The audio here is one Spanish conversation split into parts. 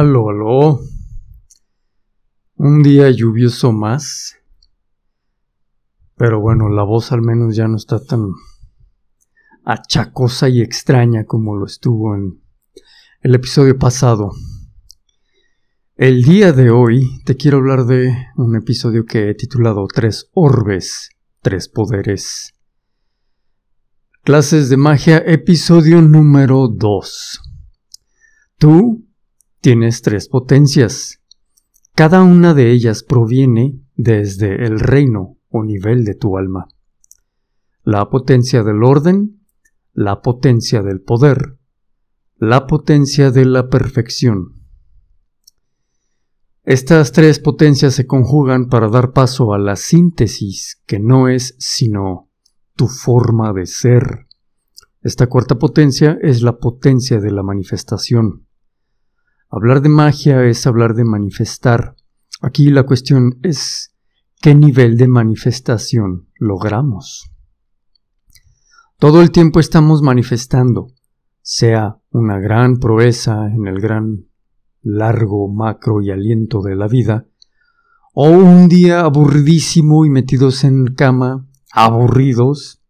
Aló, aló. Un día lluvioso más. Pero bueno, la voz al menos ya no está tan achacosa y extraña como lo estuvo en el episodio pasado. El día de hoy te quiero hablar de un episodio que he titulado Tres Orbes, Tres Poderes. Clases de magia, episodio número 2. Tú tienes tres potencias. Cada una de ellas proviene desde el reino o nivel de tu alma. La potencia del orden, la potencia del poder, la potencia de la perfección. Estas tres potencias se conjugan para dar paso a la síntesis, que no es sino tu forma de ser. Esta cuarta potencia es la potencia de la manifestación. Hablar de magia es hablar de manifestar. Aquí la cuestión es qué nivel de manifestación logramos. Todo el tiempo estamos manifestando, sea una gran proeza en el gran largo macro y aliento de la vida, o un día aburridísimo y metidos en cama, aburridos.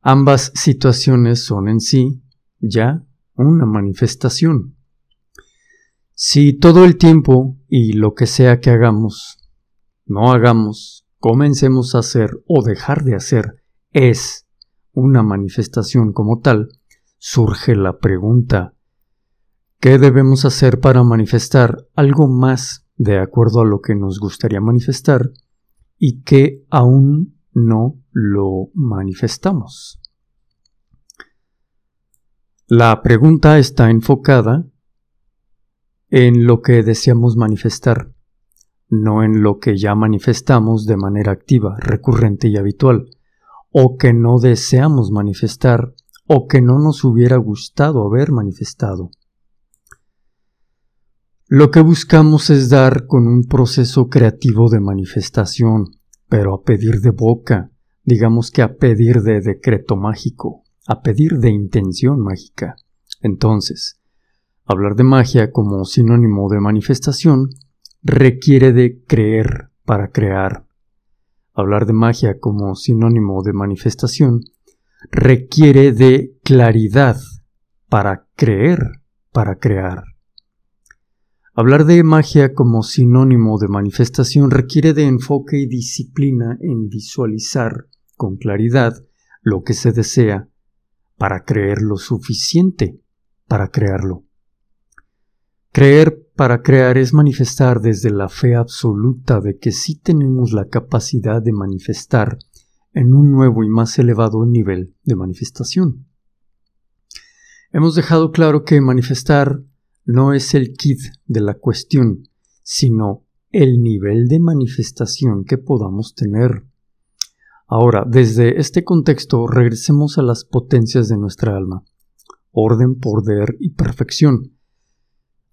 Ambas situaciones son en sí ya una manifestación. Si todo el tiempo y lo que sea que hagamos, no hagamos, comencemos a hacer o dejar de hacer es una manifestación como tal, surge la pregunta, ¿qué debemos hacer para manifestar algo más de acuerdo a lo que nos gustaría manifestar y que aún no lo manifestamos? La pregunta está enfocada en lo que deseamos manifestar, no en lo que ya manifestamos de manera activa, recurrente y habitual, o que no deseamos manifestar, o que no nos hubiera gustado haber manifestado. Lo que buscamos es dar con un proceso creativo de manifestación, pero a pedir de boca, digamos que a pedir de decreto mágico, a pedir de intención mágica. Entonces, Hablar de magia como sinónimo de manifestación requiere de creer para crear. Hablar de magia como sinónimo de manifestación requiere de claridad para creer para crear. Hablar de magia como sinónimo de manifestación requiere de enfoque y disciplina en visualizar con claridad lo que se desea para creer lo suficiente para crearlo. Creer para crear es manifestar desde la fe absoluta de que sí tenemos la capacidad de manifestar en un nuevo y más elevado nivel de manifestación. Hemos dejado claro que manifestar no es el kit de la cuestión, sino el nivel de manifestación que podamos tener. Ahora, desde este contexto, regresemos a las potencias de nuestra alma, orden, poder y perfección,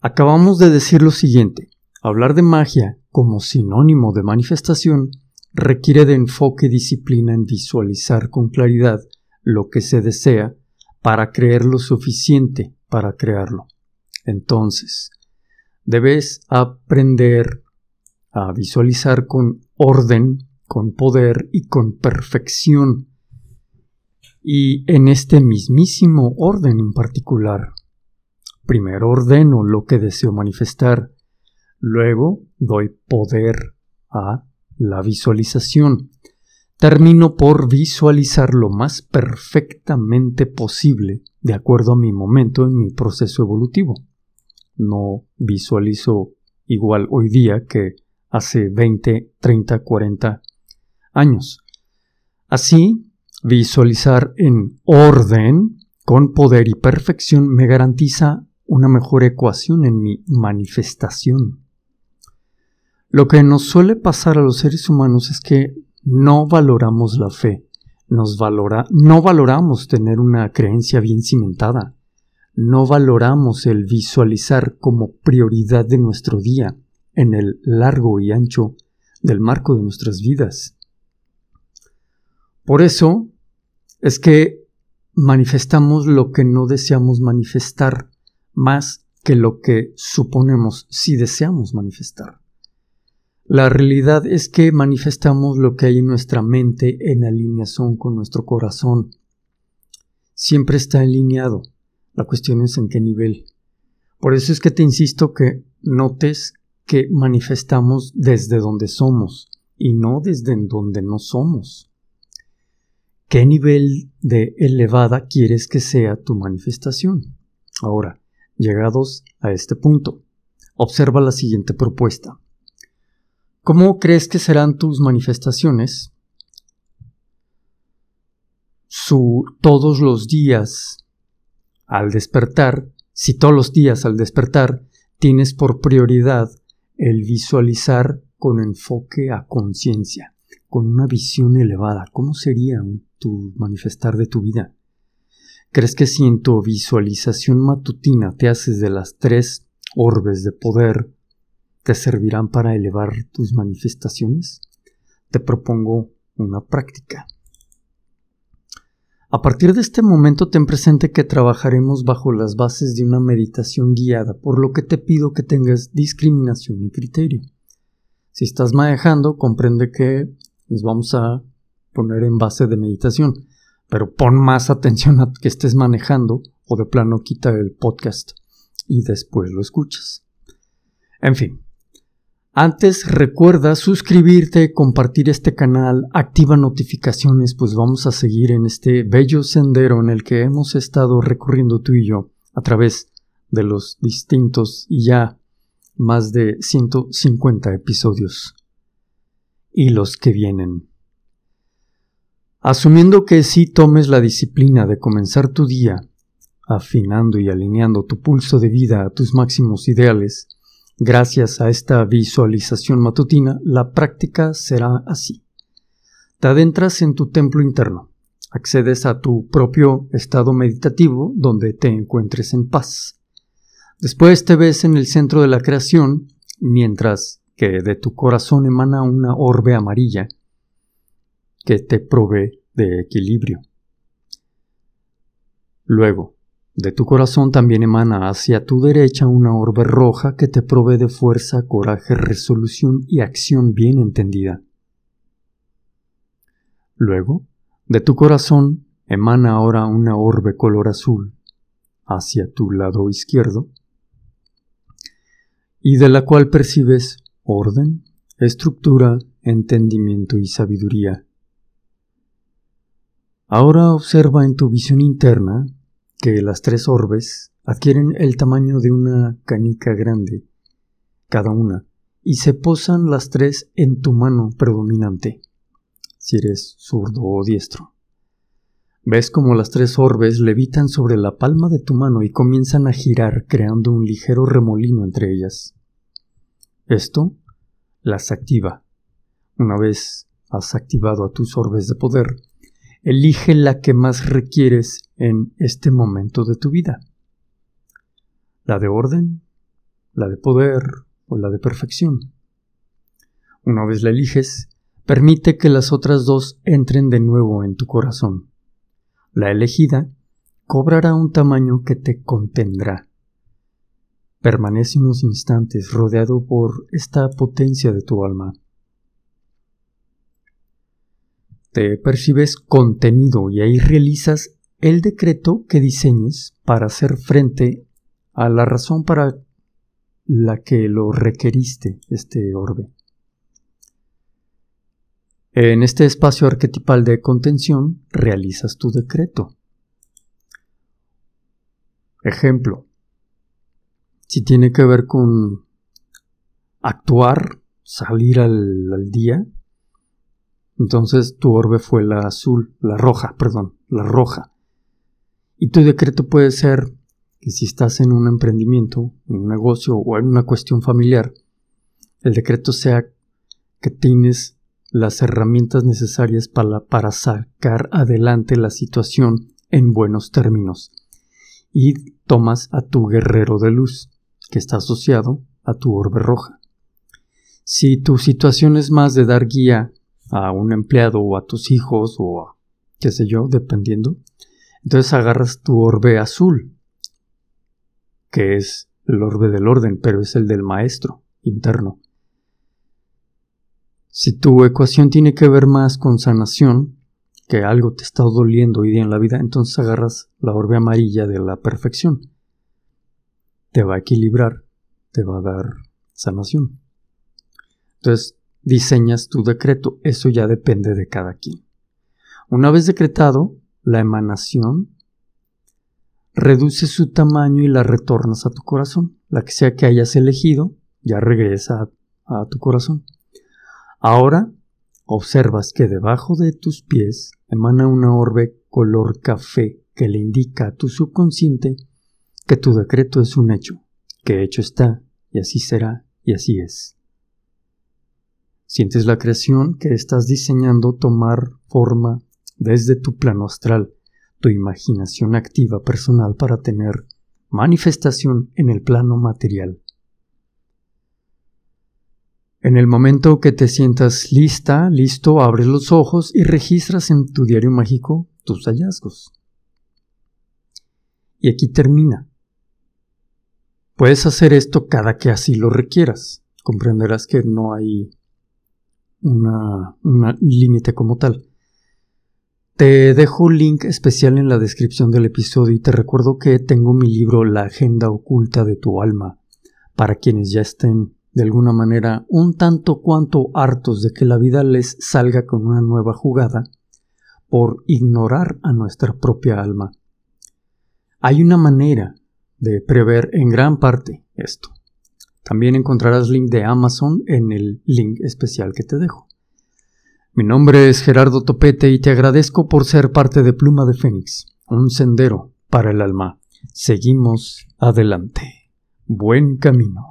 Acabamos de decir lo siguiente, hablar de magia como sinónimo de manifestación requiere de enfoque y disciplina en visualizar con claridad lo que se desea para creer lo suficiente para crearlo. Entonces, debes aprender a visualizar con orden, con poder y con perfección. Y en este mismísimo orden en particular, Primero ordeno lo que deseo manifestar, luego doy poder a la visualización. Termino por visualizar lo más perfectamente posible de acuerdo a mi momento en mi proceso evolutivo. No visualizo igual hoy día que hace 20, 30, 40 años. Así, visualizar en orden, con poder y perfección, me garantiza una mejor ecuación en mi manifestación. Lo que nos suele pasar a los seres humanos es que no valoramos la fe, nos valora, no valoramos tener una creencia bien cimentada, no valoramos el visualizar como prioridad de nuestro día en el largo y ancho del marco de nuestras vidas. Por eso es que manifestamos lo que no deseamos manifestar más que lo que suponemos si deseamos manifestar. La realidad es que manifestamos lo que hay en nuestra mente en alineación con nuestro corazón. Siempre está alineado. La cuestión es en qué nivel. Por eso es que te insisto que notes que manifestamos desde donde somos y no desde donde no somos. ¿Qué nivel de elevada quieres que sea tu manifestación? Ahora, llegados a este punto, observa la siguiente propuesta. ¿Cómo crees que serán tus manifestaciones? Todos los días al despertar, si todos los días al despertar tienes por prioridad el visualizar con enfoque a conciencia, con una visión elevada, ¿cómo sería tu manifestar de tu vida? ¿Crees que si en tu visualización matutina te haces de las tres orbes de poder, te servirán para elevar tus manifestaciones? Te propongo una práctica. A partir de este momento ten presente que trabajaremos bajo las bases de una meditación guiada, por lo que te pido que tengas discriminación y criterio. Si estás manejando, comprende que nos vamos a poner en base de meditación, pero pon más atención a que estés manejando o de plano quita el podcast y después lo escuchas. En fin, antes recuerda suscribirte, compartir este canal, activa notificaciones, pues vamos a seguir en este bello sendero en el que hemos estado recorriendo tú y yo a través de los distintos y ya más de 150 episodios y los que vienen. Asumiendo que sí tomes la disciplina de comenzar tu día, afinando y alineando tu pulso de vida a tus máximos ideales, gracias a esta visualización matutina, la práctica será así. Te adentras en tu templo interno, accedes a tu propio estado meditativo donde te encuentres en paz. Después te ves en el centro de la creación, mientras que de tu corazón emana una orbe amarilla que te provee de equilibrio. Luego, de tu corazón también emana hacia tu derecha una orbe roja que te provee de fuerza, coraje, resolución y acción bien entendida. Luego, de tu corazón emana ahora una orbe color azul hacia tu lado izquierdo y de la cual percibes orden, estructura, entendimiento y sabiduría. Ahora observa en tu visión interna que las tres orbes adquieren el tamaño de una canica grande, cada una, y se posan las tres en tu mano predominante, si eres zurdo o diestro. Ves como las tres orbes levitan sobre la palma de tu mano y comienzan a girar creando un ligero remolino entre ellas. Esto las activa. Una vez has activado a tus orbes de poder, Elige la que más requieres en este momento de tu vida. La de orden, la de poder o la de perfección. Una vez la eliges, permite que las otras dos entren de nuevo en tu corazón. La elegida cobrará un tamaño que te contendrá. Permanece unos instantes rodeado por esta potencia de tu alma te percibes contenido y ahí realizas el decreto que diseñes para hacer frente a la razón para la que lo requeriste este orbe. En este espacio arquetipal de contención realizas tu decreto. Ejemplo, si tiene que ver con actuar, salir al, al día, entonces tu orbe fue la azul, la roja, perdón, la roja. Y tu decreto puede ser que si estás en un emprendimiento, en un negocio o en una cuestión familiar, el decreto sea que tienes las herramientas necesarias para, para sacar adelante la situación en buenos términos. Y tomas a tu guerrero de luz, que está asociado a tu orbe roja. Si tu situación es más de dar guía a un empleado o a tus hijos o a qué sé yo, dependiendo. Entonces agarras tu orbe azul, que es el orbe del orden, pero es el del maestro interno. Si tu ecuación tiene que ver más con sanación, que algo te está doliendo hoy día en la vida, entonces agarras la orbe amarilla de la perfección. Te va a equilibrar, te va a dar sanación. Entonces, diseñas tu decreto, eso ya depende de cada quien. Una vez decretado, la emanación reduce su tamaño y la retornas a tu corazón. La que sea que hayas elegido, ya regresa a, tu corazón. Ahora observas que debajo de tus pies emana una orbe color café que le indica a tu subconsciente que tu decreto es un hecho, que hecho está, y así será, y así es. Sientes la creación que estás diseñando tomar forma desde tu plano astral, tu imaginación activa personal para tener manifestación en el plano material. En el momento que te sientas lista, listo, abres los ojos y registras en tu diario mágico tus hallazgos. Y aquí termina. Puedes hacer esto cada que así lo requieras. Comprenderás que no hay un límite como tal. Te dejo un link especial en la descripción del episodio y te recuerdo que tengo mi libro La Agenda Oculta de tu Alma para quienes ya estén de alguna manera un tanto cuanto hartos de que la vida les salga con una nueva jugada por ignorar a nuestra propia alma. Hay una manera de prever en gran parte esto. También encontrarás link de Amazon en el link especial que te dejo. Mi nombre es Gerardo Topete y te agradezco por ser parte de Pluma de Fénix, un sendero para el alma. Seguimos adelante. Buen camino.